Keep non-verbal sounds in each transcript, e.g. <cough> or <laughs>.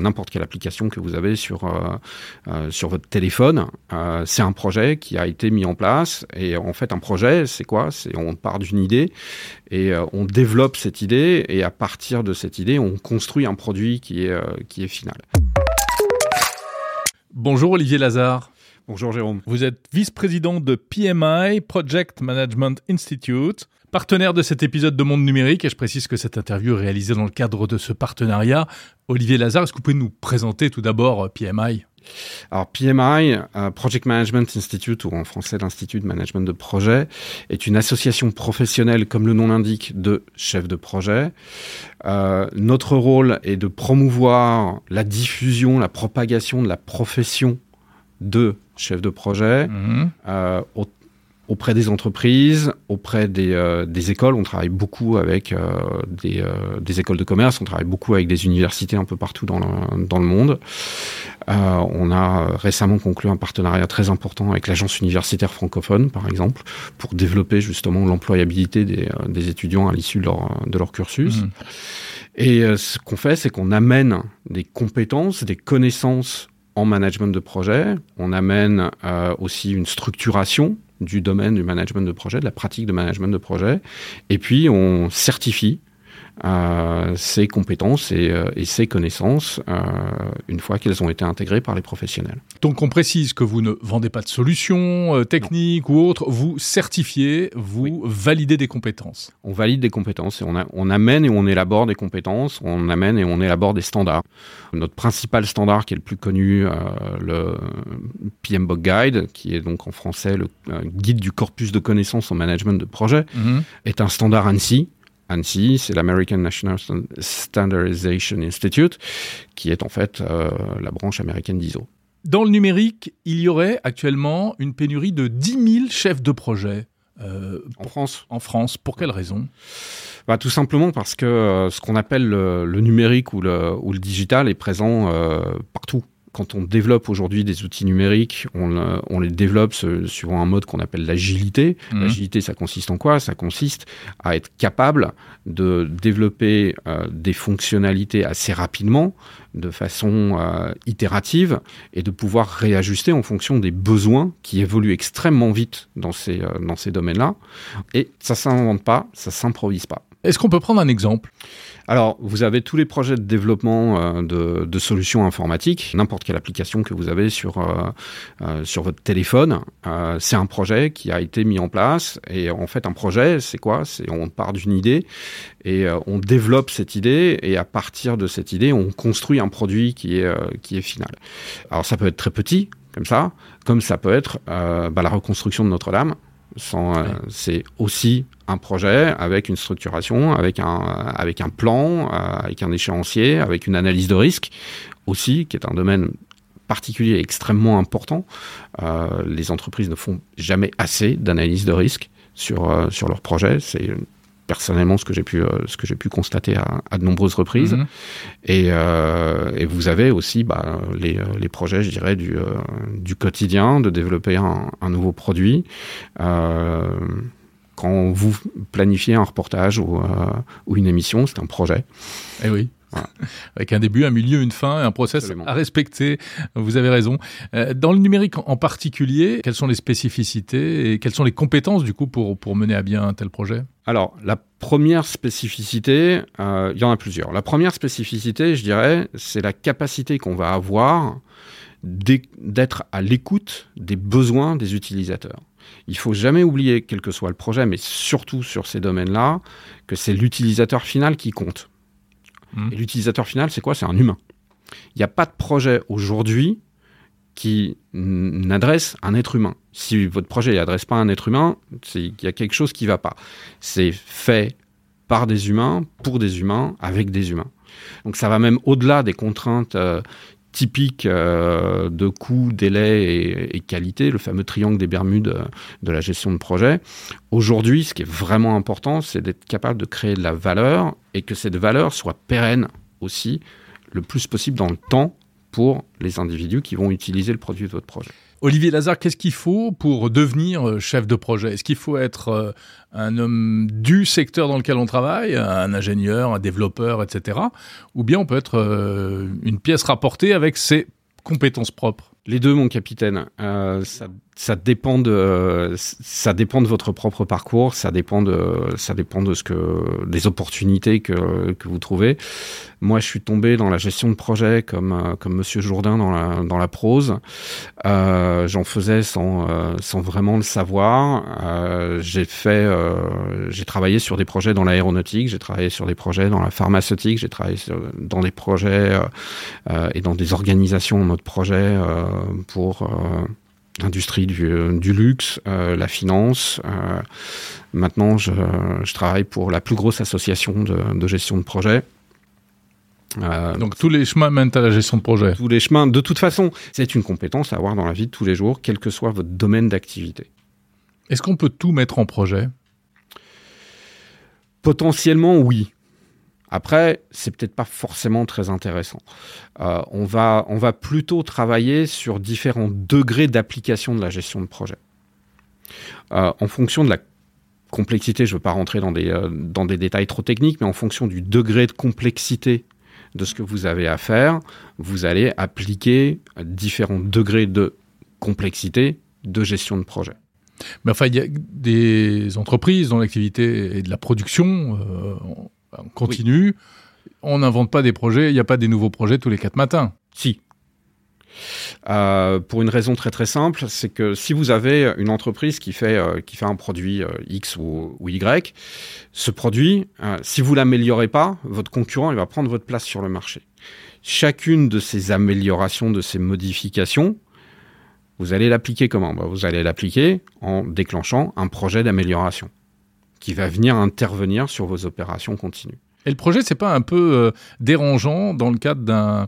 N'importe quelle application que vous avez sur, sur votre téléphone, c'est un projet qui a été mis en place. Et en fait, un projet, c'est quoi? C'est on part d'une idée et on développe cette idée et à partir de cette idée, on construit un produit qui est, qui est final. Bonjour Olivier Lazare. Bonjour Jérôme. Vous êtes vice-président de PMI, Project Management Institute, partenaire de cet épisode de Monde Numérique, et je précise que cette interview est réalisée dans le cadre de ce partenariat. Olivier Lazare, est-ce que vous pouvez nous présenter tout d'abord euh, PMI alors PMI, euh, Project Management Institute, ou en français l'Institut de Management de Projet, est une association professionnelle, comme le nom l'indique, de chefs de projet. Euh, notre rôle est de promouvoir la diffusion, la propagation de la profession de chef de projet mhm. euh, auprès des entreprises, auprès des, euh, des, écoles. On travaille beaucoup avec euh, des, des, écoles de commerce, on travaille beaucoup avec des universités un peu partout dans le, dans le monde. on a récemment conclu un partenariat très important avec l'agence universitaire francophone, par exemple, pour développer justement l'employabilité des, des, étudiants à l'issue de leur, de leur cursus. Mhm. Et ce qu'on fait, c'est qu'on amène des compétences, des connaissances en management de projet. On amène euh, aussi une structuration du domaine du management de projet, de la pratique de management de projet. Et puis, on certifie ses compétences et, euh, et ses connaissances euh, une fois qu'elles ont été intégrées par les professionnels. Donc on précise que vous ne vendez pas de solutions euh, techniques ou autres, vous certifiez, vous validez des compétences. On valide des compétences et on, a, on amène et on élabore des compétences, on amène et on élabore des standards. Notre principal standard qui est le plus connu, euh, le PMBOK Guide, qui est donc en français le guide du corpus de connaissances en management de projet, mhm. est un standard ANSI ANSI, c'est l'American National Standardization Institute, qui est en fait euh, la branche américaine d'ISO. Dans le numérique, il y aurait actuellement une pénurie de 10 000 chefs de projet. Euh, en France En France. Pour quelle raison? Bah, Tout simplement parce que euh, ce qu'on appelle le, numérique ou le, ou le, digital est présent partout quand on développe aujourd'hui des outils numériques, on, euh, les développe suivant un mode qu'on appelle l'agilité. Mhm. L'agilité, ça consiste en quoi? Ça consiste à être capable de développer euh, des fonctionnalités assez rapidement, de façon euh, itérative, et de pouvoir réajuster en fonction des besoins qui évoluent extrêmement vite dans ces, dans ces domaines-là. Et ça s'invente pas, ça s'improvise pas. Est-ce qu'on peut prendre un exemple? Alors, vous avez tous les projets de développement euh, de, solutions informatiques, n'importe quelle application que vous avez sur, euh, euh, sur votre téléphone, c'est un projet qui a été mis en place. Et en fait, un projet, c'est quoi? C'est on part d'une idée et on développe cette idée et à partir de cette idée, on construit un produit qui est, qui est final. Alors, ça peut être très petit, comme ça, comme ça peut être bah, la reconstruction de Notre-Dame. C'est aussi un projet avec une structuration, avec un, avec un plan, euh, avec un échéancier, avec une analyse de risque aussi, qui est un domaine particulier et extrêmement important. Euh, les entreprises ne font jamais assez d'analyse de risque sur, euh, sur leur projet. C'est personnellement ce que j'ai pu ce que j'ai pu constater à, de nombreuses reprises mhm. et, et, vous avez aussi bah, les, les, projets je dirais du, du quotidien de développer un, un nouveau produit quand vous planifiez un reportage ou, euh, une émission, c'est un projet. Eh oui. Avec un début, un milieu, une fin, un process à respecter. Vous avez raison. Euh, dans le numérique en particulier, quelles sont les spécificités et quelles sont les compétences du coup pour, pour mener à bien un tel projet? Alors, la première spécificité, euh, il y en a plusieurs. La première spécificité, je dirais, c'est la capacité qu'on va avoir d'être à l'écoute des besoins des utilisateurs. Il faut jamais oublier, quel que soit le projet, mais surtout sur ces domaines-là, que c'est l'utilisateur final qui compte. Mmh. Et l'utilisateur final, c'est quoi? C'est un humain. Il n'y a pas de projet aujourd'hui qui n'adresse un être humain. Si votre projet n'adresse pas un être humain, il y a quelque chose qui ne va pas. C'est fait par des humains, pour des humains, avec des humains. Donc ça va même au-delà des contraintes euh, typique euh, de coût, délai et, qualité, le fameux triangle des Bermudes euh, de la gestion de projet. Aujourd'hui, ce qui est vraiment important, c'est d'être capable de créer de la valeur et que cette valeur soit pérenne aussi le plus possible dans le temps pour les individus qui vont utiliser le produit de votre projet. Olivier Lazare, qu'est-ce qu'il faut pour devenir euh, chef de projet? Est-ce qu'il faut être euh, un homme du secteur dans lequel on travaille, un ingénieur, un développeur, etc. Ou bien on peut être euh, une pièce rapportée avec ses compétences propres? Les deux, mon capitaine. ça ça dépend de ça dépend de votre propre parcours, ça dépend de ça dépend de ce que des opportunités que, que vous trouvez. Moi, je suis tombé dans la gestion de projet comme comme Monsieur Jourdain dans la dans la prose. Euh, J'en faisais sans euh, sans vraiment le savoir. Euh, j'ai fait euh, j'ai travaillé sur des projets dans l'aéronautique, j'ai travaillé sur des projets dans la pharmaceutique, j'ai travaillé dans des projets euh, et dans des organisations en mode projet pour l'industrie du, euh, du, luxe, euh, la finance. Euh, maintenant, je, je, travaille pour la plus grosse association de, de gestion de projet. Euh, Donc tous les chemins mènent à la gestion de projet. Tous les chemins, de toute façon, c'est une compétence à avoir dans la vie de tous les jours, quel que soit votre domaine d'activité. Est-ce qu'on peut tout mettre en projet? Potentiellement, oui. Après, c'est peut-être pas forcément très intéressant. Euh, on, va, on va plutôt travailler sur différents degrés d'application de la gestion de projet. Euh, en fonction de la complexité, je ne veux pas rentrer dans des, euh, dans des détails trop techniques, mais en fonction du degré de complexité de ce que vous avez à faire, vous allez appliquer différents degrés de complexité de gestion de projet. Mais enfin, il y a des entreprises dont l'activité est de la production. On continue. On n'invente pas des projets. Il n'y a pas des nouveaux projets tous les quatre matins. Si. Euh, pour une raison très très simple, c'est que si vous avez une entreprise qui fait, euh, qui fait un produit euh, X ou, ou, Y, ce produit, si vous l'améliorez pas, votre concurrent il va prendre votre place sur le marché. Chacune de ces améliorations, de ces modifications, vous allez l'appliquer comment? Bah, Vous allez l'appliquer en déclenchant un projet d'amélioration qui va venir intervenir sur vos opérations continues. Et le projet, c'est pas un peu euh, dérangeant dans le cadre d'un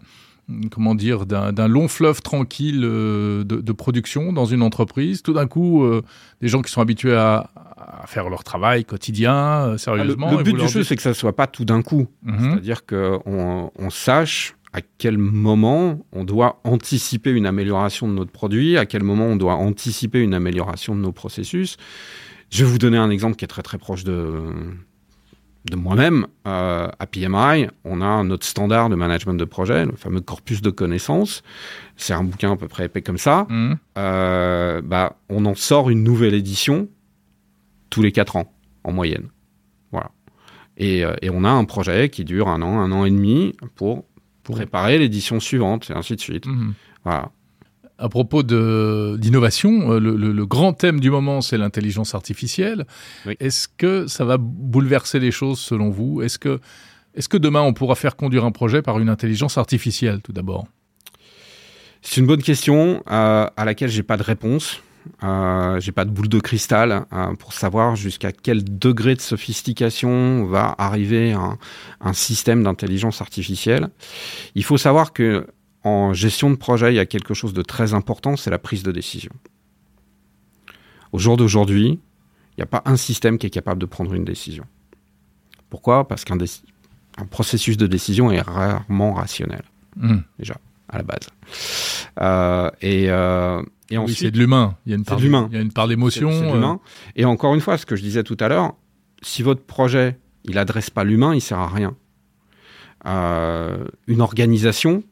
comment dire d'un long fleuve tranquille euh, de, de, production dans une entreprise? Tout d'un coup, euh, des gens qui sont habitués à, à faire leur travail quotidien sérieusement. Ah, le, le but du jeu, c'est que ça soit pas tout d'un coup. Mm -hmm. C'est-à-dire qu'on on sache à quel moment on doit anticiper une amélioration de notre produit, à quel moment on doit anticiper une amélioration de nos processus. Je vais vous donner un exemple qui est très très proche de, de moi-même. Euh, à PMI, on a notre standard de management de projet, le fameux corpus de connaissances. C'est un bouquin à peu près épais comme ça. Mmh. Euh, bah, on en sort une nouvelle édition tous les quatre ans, en moyenne. Voilà. Et, euh, et on a un projet qui dure un an, un an et demi pour, pour préparer l'édition suivante, et ainsi de suite. Mmh. Voilà à propos d'innovation, le, le, le, grand thème du moment, c'est l'intelligence artificielle. Oui. Est-ce que ça va bouleverser les choses selon vous? Est-ce que, est que demain, on pourra faire conduire un projet par une intelligence artificielle, tout d'abord? C'est une bonne question euh, à laquelle j'ai pas de réponse. Euh, j'ai pas de boule de cristal euh, pour savoir jusqu'à quel degré de sophistication va arriver un, un système d'intelligence artificielle. Il faut savoir que en gestion de projet, il y a quelque chose de très important, c'est la prise de décision. Au jour d'aujourd'hui, il n'y a pas un système qui est capable de prendre une décision. Pourquoi? Parce qu'un un processus de décision est rarement rationnel, mmh. déjà, à la base. Euh, et, euh, et oui, c'est de l'humain. Il y a une part, d'humain. Il y a une part d'émotion. Euh... Et encore une fois, ce que je disais tout à l'heure, si votre projet, il adresse pas l'humain, il sert à rien. Une organisation,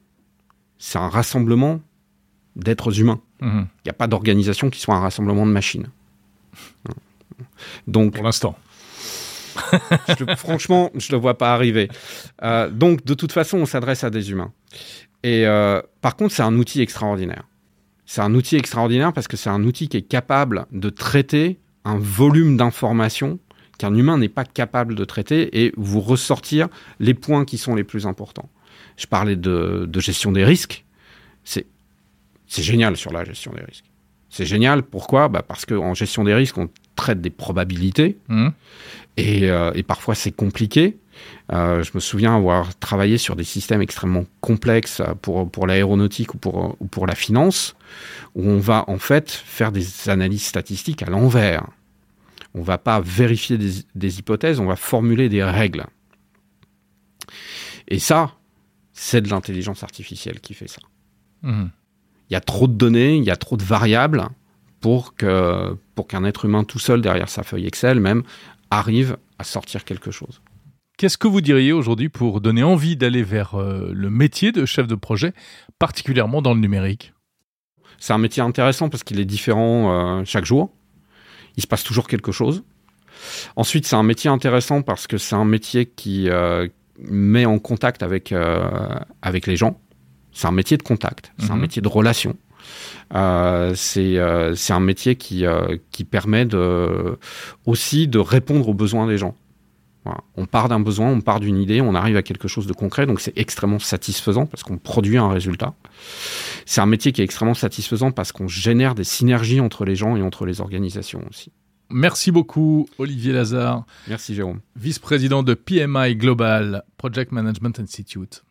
c'est un rassemblement d'êtres humains. Il mmh. n'y a pas d'organisation qui soit un rassemblement de machines. Donc, Pour l'instant. <laughs> je, franchement, je ne le vois pas arriver. Euh, donc, de toute façon, on s'adresse à des humains. Et euh, par contre, c'est un outil extraordinaire. C'est un outil extraordinaire parce que c'est un outil qui est capable de traiter un volume d'informations qu'un humain n'est pas capable de traiter et vous ressortir les points qui sont les plus importants. Je parlais de, de gestion des risques. C'est génial sur la gestion des risques. C'est génial. Pourquoi? Bah Parce qu'en gestion des risques, on traite des probabilités. Mmh. Et, euh, et, parfois, c'est compliqué. Euh, je me souviens avoir travaillé sur des systèmes extrêmement complexes pour, pour l'aéronautique ou pour, ou pour la finance, où on va en fait faire des analyses statistiques à l'envers. On va pas vérifier des, des hypothèses, on va formuler des règles. Et ça, c'est de l'intelligence artificielle qui fait ça. Mmh. il y a trop de données, il y a trop de variables pour que pour qu'un être humain tout seul derrière sa feuille Excel même arrive à sortir quelque chose. Qu'est-ce que vous diriez aujourd'hui pour donner envie d'aller vers euh, le métier de chef de projet, particulièrement dans le numérique? C'est un métier intéressant parce qu'il est différent euh, chaque jour. Il se passe toujours quelque chose. Ensuite, c'est un métier intéressant parce que c'est un métier qui euh, met en contact avec, avec les gens. C'est un métier de contact, c'est un mhm. métier de relation. c'est un métier qui, qui permet de, aussi de répondre aux besoins des gens. On part d'un besoin, on part d'une idée, on arrive à quelque chose de concret, donc c'est extrêmement satisfaisant parce qu'on produit un résultat. C'est un métier qui est extrêmement satisfaisant parce qu'on génère des synergies entre les gens et entre les organisations aussi. Merci beaucoup, Olivier Lazare. Merci, Jérôme. Vice-président de PMI Global, Project Management Institute.